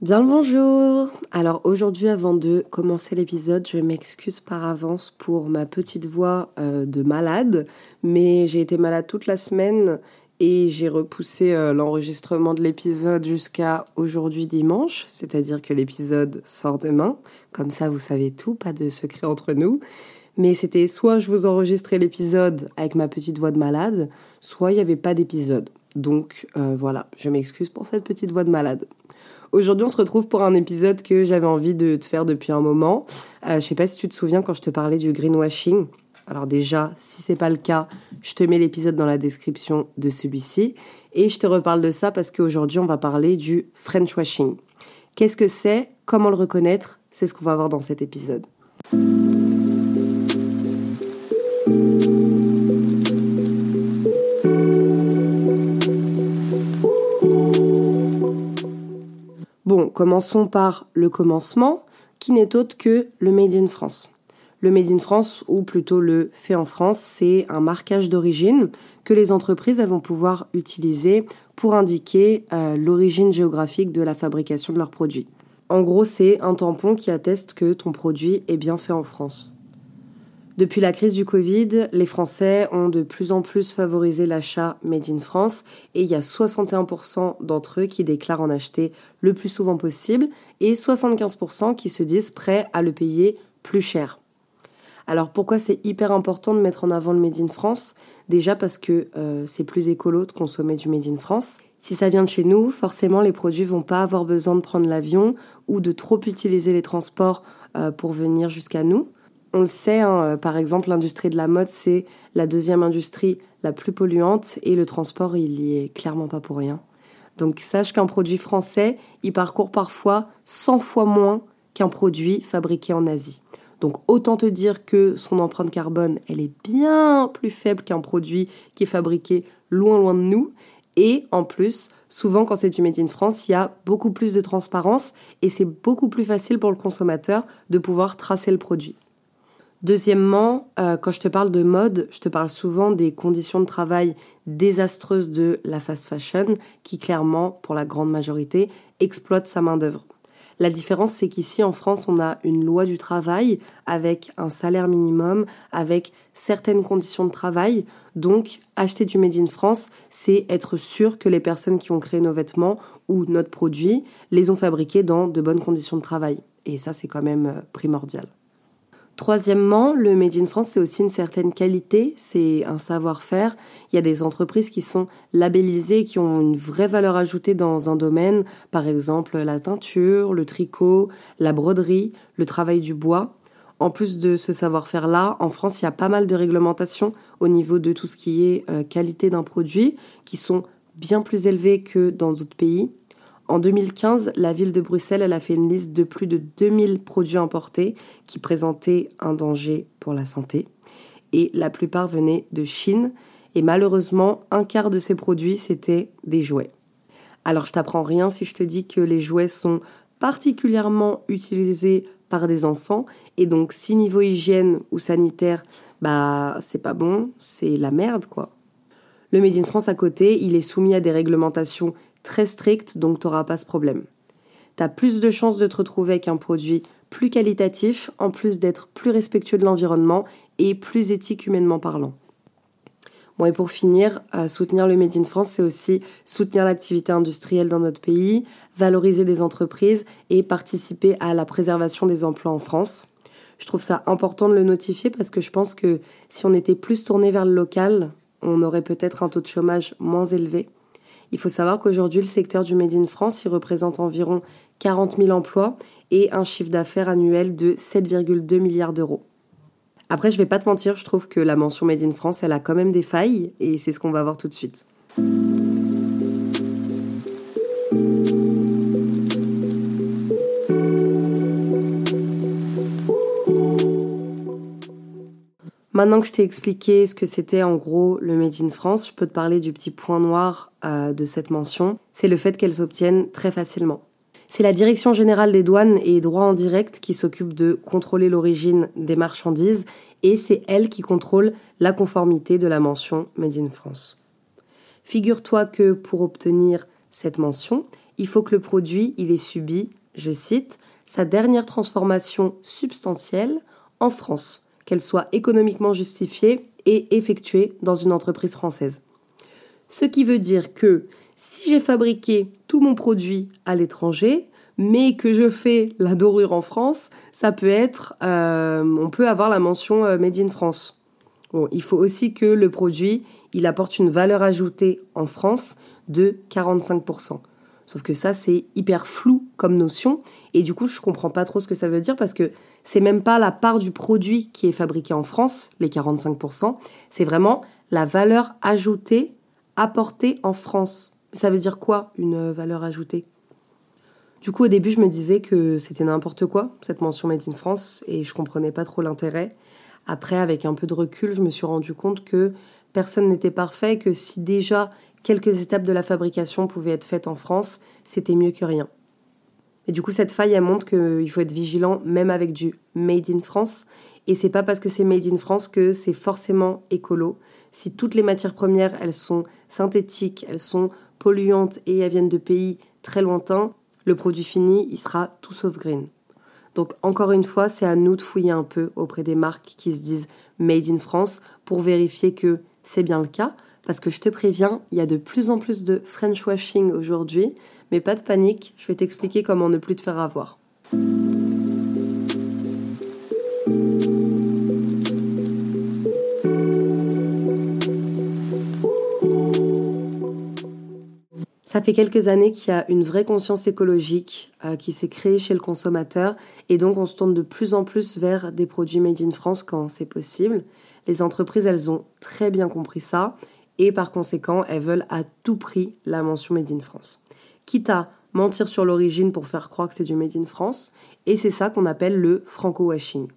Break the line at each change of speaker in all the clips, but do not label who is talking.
Bien le bonjour Alors aujourd'hui avant de commencer l'épisode, je m'excuse par avance pour ma petite voix euh, de malade, mais j'ai été malade toute la semaine et j'ai repoussé euh, l'enregistrement de l'épisode jusqu'à aujourd'hui dimanche, c'est-à-dire que l'épisode sort demain, comme ça vous savez tout, pas de secret entre nous. Mais c'était soit je vous enregistrais l'épisode avec ma petite voix de malade, soit il n'y avait pas d'épisode. Donc euh, voilà, je m'excuse pour cette petite voix de malade. Aujourd'hui, on se retrouve pour un épisode que j'avais envie de te faire depuis un moment. Euh, je sais pas si tu te souviens quand je te parlais du greenwashing. Alors déjà, si c'est pas le cas, je te mets l'épisode dans la description de celui-ci et je te reparle de ça parce qu'aujourd'hui, on va parler du French washing. Qu'est-ce que c'est? Comment le reconnaître? C'est ce qu'on va voir dans cet épisode. Commençons par le commencement, qui n'est autre que le Made in France. Le Made in France, ou plutôt le fait en France, c'est un marquage d'origine que les entreprises vont pouvoir utiliser pour indiquer euh, l'origine géographique de la fabrication de leurs produits. En gros, c'est un tampon qui atteste que ton produit est bien fait en France. Depuis la crise du Covid, les Français ont de plus en plus favorisé l'achat Made in France et il y a 61% d'entre eux qui déclarent en acheter le plus souvent possible et 75% qui se disent prêts à le payer plus cher. Alors pourquoi c'est hyper important de mettre en avant le Made in France? Déjà parce que euh, c'est plus écolo de consommer du Made in France. Si ça vient de chez nous, forcément les produits vont pas avoir besoin de prendre l'avion ou de trop utiliser les transports euh, pour venir jusqu'à nous. On le sait, hein, euh, par exemple, l'industrie de la mode, c'est la deuxième industrie la plus polluante et le transport, il y est clairement pas pour rien. Donc sache qu'un produit français, il parcourt parfois 100 fois moins qu'un produit fabriqué en Asie. Donc autant te dire que son empreinte carbone, elle est bien plus faible qu'un produit qui est fabriqué loin loin de nous. Et en plus, souvent quand c'est du Made in France, il y a beaucoup plus de transparence et c'est beaucoup plus facile pour le consommateur de pouvoir tracer le produit. Deuxièmement, euh, quand je te parle de mode, je te parle souvent des conditions de travail désastreuses de la fast fashion qui clairement, pour la grande majorité, exploite sa main-d'œuvre. La différence, c'est qu'ici en France, on a une loi du travail avec un salaire minimum, avec certaines conditions de travail. Donc, acheter du Made in France, c'est être sûr que les personnes qui ont créé nos vêtements ou notre produit les ont fabriqués dans de bonnes conditions de travail. Et ça, c'est quand même euh, primordial. Troisièmement, le Made in France, c'est aussi une certaine qualité, c'est un savoir-faire. Il y a des entreprises qui sont labellisées, qui ont une vraie valeur ajoutée dans un domaine, par exemple la teinture, le tricot, la broderie, le travail du bois. En plus de ce savoir-faire-là, en France, il y a pas mal de réglementations au niveau de tout ce qui est euh, qualité d'un produit, qui sont bien plus élevées que dans d'autres pays. En 2015, la ville de Bruxelles elle a fait une liste de plus de 2000 produits importés qui présentaient un danger pour la santé. Et la plupart venaient de Chine. Et malheureusement, un quart de ces produits, c'était des jouets. Alors je t'apprends rien si je te dis que les jouets sont particulièrement utilisés par des enfants et donc si niveau hygiène ou sanitaire, bah c'est pas bon, c'est la merde quoi. Le Made in France à côté, il est soumis à des réglementations très strict, donc tu n'auras pas ce problème. Tu as plus de chances de te retrouver avec un produit plus qualitatif, en plus d'être plus respectueux de l'environnement et plus éthique humainement parlant. Bon, et pour finir, euh, soutenir le Made in France, c'est aussi soutenir l'activité industrielle dans notre pays, valoriser des entreprises et participer à la préservation des emplois en France. Je trouve ça important de le notifier parce que je pense que si on était plus tourné vers le local, on aurait peut-être un taux de chômage moins élevé. Il faut savoir qu'aujourd'hui, le secteur du Made in France, il représente environ 40 000 emplois et un chiffre d'affaires annuel de 7,2 milliards d'euros. Après, je vais pas te mentir, je trouve que la mention Made in France, elle a quand même des failles et c'est ce qu'on va voir tout de suite. Maintenant que je t'ai expliqué ce que c'était en gros le Made in France, je peux te parler du petit point noir euh, de cette mention, c'est le fait qu'elle s'obtienne très facilement. C'est la Direction générale des douanes et droits en direct qui s'occupe de contrôler l'origine des marchandises et c'est elle qui contrôle la conformité de la mention Made in France. Figure-toi que pour obtenir cette mention, il faut que le produit il ait subi, je cite, sa dernière transformation substantielle en France, qu'elle soit économiquement justifiée et effectuée dans une entreprise française. Ce qui veut dire que si j'ai fabriqué tout mon produit à l'étranger, mais que je fais la dorure en France, ça peut être, euh, on peut avoir la mention euh, Made in France. Il faut aussi que le produit, il apporte une valeur ajoutée en France de 45%. Sauf que ça, c'est hyper flou comme notion. Et du coup, je comprends pas trop ce que ça veut dire parce que c'est même pas la part du produit qui est fabriqué en France, les 45%. C'est vraiment la valeur ajoutée apportée en France. Ça veut dire quoi, une valeur ajoutée? Du coup, au début, je me disais que c'était n'importe quoi, cette mention Made in France, et je comprenais pas trop l'intérêt. Après, avec un peu de recul, je me suis rendu compte que personne n'était parfait, que si déjà quelques étapes de la fabrication pouvaient être faites en France, c'était mieux que rien. Et du coup, cette faille, montre qu'il faut être vigilant même avec du made in France. Et c'est pas parce que c'est made in France que c'est forcément écolo. Si toutes les matières premières, elles sont synthétiques, elles sont polluantes et elles viennent de pays très lointains, le produit fini, il sera tout sauf green. Donc encore une fois, c'est à nous de fouiller un peu auprès des marques qui se disent Made in France pour vérifier que c'est bien le cas. Parce que je te préviens, il y a de plus en plus de French washing aujourd'hui, mais pas de panique, je vais t'expliquer comment ne plus te faire avoir. Ça fait quelques années qu'il y a une vraie conscience écologique euh, qui s'est créée chez le consommateur et donc on se tourne de plus en plus vers des produits made in France quand c'est possible. Les entreprises, elles ont très bien compris ça et par conséquent, elles veulent à tout prix la mention made in France. Quitte à mentir sur l'origine pour faire croire que c'est du made in France et c'est ça qu'on appelle le franco-washing.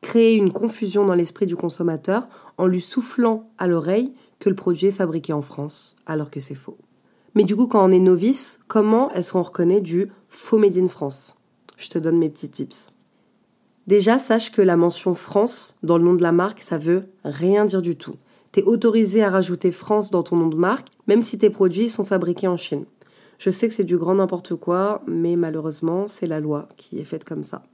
Créer une confusion dans l'esprit du consommateur en lui soufflant à l'oreille que le produit est fabriqué en France alors que c'est faux. Mais du coup, quand on est novice, comment est-ce qu'on reconnaît du faux Made in France? Je te donne mes petits tips. Déjà, sache que la mention France dans le nom de la marque, ça veut rien dire du tout. Tu es autorisé à rajouter France dans ton nom de marque, même si tes produits sont fabriqués en Chine. Je sais que c'est du grand n'importe quoi, mais malheureusement, c'est la loi qui est faite comme ça.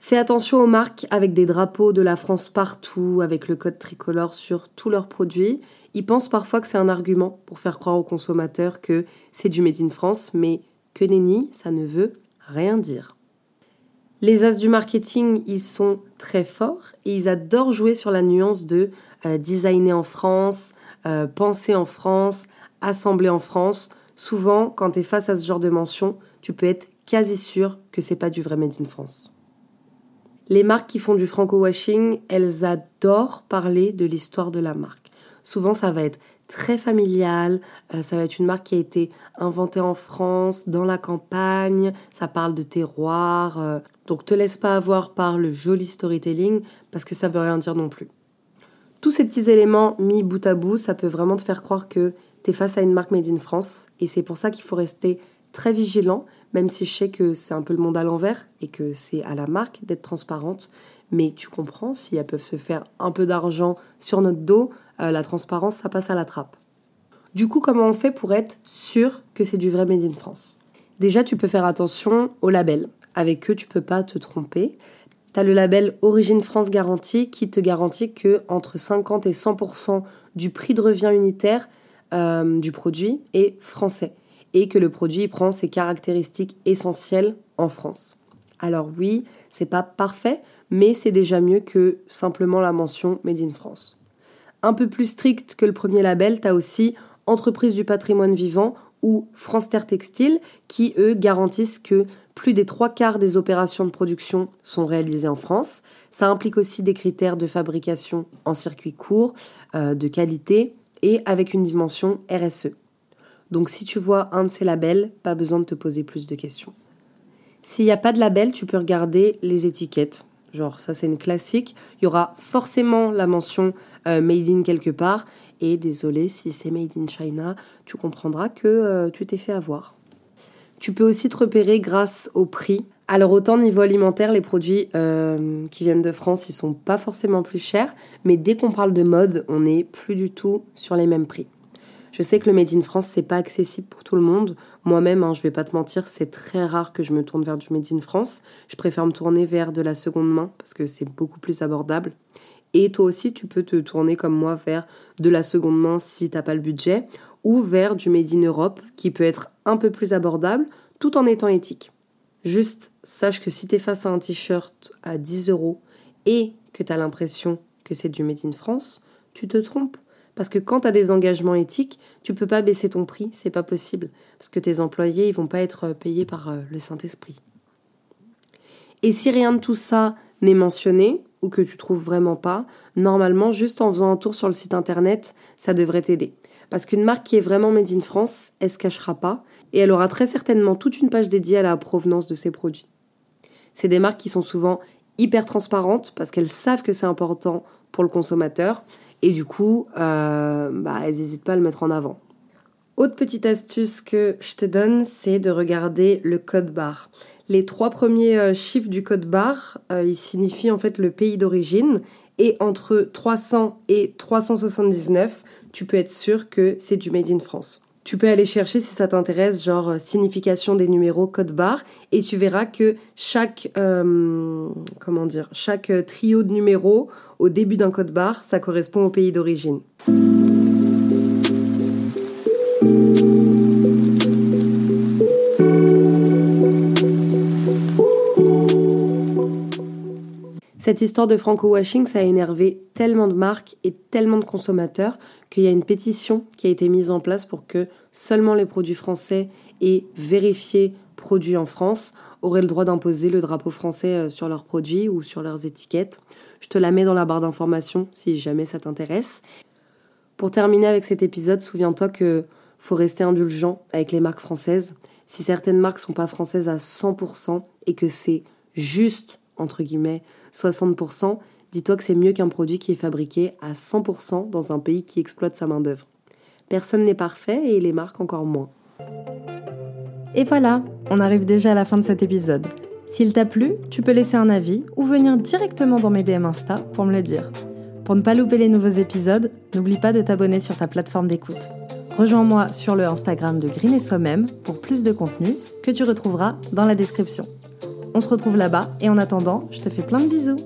Fais attention aux marques avec des drapeaux de la France partout, avec le code tricolore sur tous leurs produits. Ils pensent parfois que c'est un argument pour faire croire aux consommateurs que c'est du Made in France, mais que nenni, ça ne veut rien dire. Les as du marketing, ils sont très forts et ils adorent jouer sur la nuance de euh, designer en France, euh, penser en France, assembler en France. Souvent, quand tu es face à ce genre de mention, tu peux être quasi sûr que c'est pas du vrai Made in France. Les marques qui font du franco-washing, elles adorent parler de l'histoire de la marque. Souvent, ça va être très familial, euh, ça va être une marque qui a été inventée en France, dans la campagne, ça parle de terroir. Euh. donc, te laisse pas avoir par le joli storytelling parce que ça veut rien dire non plus. Tous ces petits éléments mis bout à bout, ça peut vraiment te faire croire que tu es face à une marque made in France et c'est pour ça qu'il faut rester très vigilant, même si je sais que c'est un peu le monde à l'envers et que c'est à la marque d'être transparente. Mais tu comprends, si elles peuvent se faire un peu d'argent sur notre dos, euh, la transparence, ça passe à la trappe. Du coup, comment on fait pour être sûr que c'est du vrai Made in France? Déjà, tu peux faire attention au label. Avec eux, tu peux pas te tromper. Tu as le label Origine France Garantie qui te garantit que entre 50 et 100% du prix de revient unitaire euh, du produit est français et que le produit prend ses caractéristiques essentielles en France. Alors oui, c'est pas parfait, mais c'est déjà mieux que simplement la mention Made in France. Un peu plus strict que le premier label, tu as aussi Entreprise du patrimoine vivant ou France Terre Textile qui, eux, garantissent que plus des trois quarts des opérations de production sont réalisées en France. Ça implique aussi des critères de fabrication en circuit court, euh, de qualité et avec une dimension RSE. Donc si tu vois un de ces labels, pas besoin de te poser plus de questions. S'il n'y a pas de label, tu peux regarder les étiquettes. Genre ça c'est une classique. Il y aura forcément la mention euh, Made in quelque part. Et désolé si c'est Made in China, tu comprendras que euh, tu t'es fait avoir. Tu peux aussi te repérer grâce au prix. Alors autant niveau alimentaire, les produits euh, qui viennent de France, ils sont pas forcément plus chers, mais dès qu'on parle de mode, on n'est plus du tout sur les mêmes prix. Je sais que le Made in France, c'est pas accessible pour tout le monde. Moi-même, hein, je vais pas te mentir, c'est très rare que je me tourne vers du Made in France. Je préfère me tourner vers de la seconde main parce que c'est beaucoup plus abordable. Et toi aussi, tu peux te tourner comme moi vers de la seconde main si t'as pas le budget, ou vers du Made in Europe qui peut être un peu plus abordable tout en étant éthique. Juste sache que si tu es face à un t-shirt à 10 euros et que tu as l'impression que c'est du Made in France, tu te trompes. Parce que quand tu as des engagements éthiques, tu peux pas baisser ton prix, c'est pas possible. Parce que tes employés, ils vont pas être payés par euh, le Saint-Esprit. Et si rien de tout ça n'est mentionné, ou que tu trouves vraiment pas, normalement, juste en faisant un tour sur le site internet, ça devrait t'aider. Parce qu'une marque qui est vraiment made in France, elle se cachera pas, et elle aura très certainement toute une page dédiée à la provenance de ses produits. C'est des marques qui sont souvent hyper transparentes parce qu'elles savent que c'est important pour le consommateur et du coup, euh, bah, elles n'hésitent pas à le mettre en avant. Autre petite astuce que je te donne, c'est de regarder le code barre. Les trois premiers euh, chiffres du code barre, euh, ils signifient en fait le pays d'origine. Et entre 300 et 379, tu peux être sûr que c'est du Made in France. Tu peux aller chercher si ça t'intéresse, genre euh, signification des numéros, code barre, et tu verras que chaque, euh, chaque euh, trio de numéros au début d'un code barre, ça correspond au pays d'origine. Cette histoire de franco-washing, ça a énervé tellement de marques et tellement de consommateurs qu'il y a une pétition qui a été mise en place pour que seulement les produits français et vérifiés produits en France auraient le droit d'imposer le drapeau français euh, sur leurs produits ou sur leurs étiquettes. Je te la mets dans la barre d'information si jamais ça t'intéresse. Pour terminer avec cet épisode, souviens-toi que faut rester indulgent avec les marques françaises. Si certaines marques sont pas françaises à 100% et que c'est juste entre guillemets 60%, dis-toi que c'est mieux qu'un produit qui est fabriqué à 100% dans un pays qui exploite sa main-d'œuvre. Personne n'est parfait et les marques encore moins.
Et voilà, on arrive déjà à la fin de cet épisode. S'il t'a plu, tu peux laisser un avis ou venir directement dans mes DM Insta pour me le dire. Pour ne pas louper les nouveaux épisodes, n'oublie pas de t'abonner sur ta plateforme d'écoute. Rejoins-moi sur le Instagram de Green et Soi-même pour plus de contenu que tu retrouveras dans la description. On se retrouve là-bas et en attendant, je te fais plein de bisous.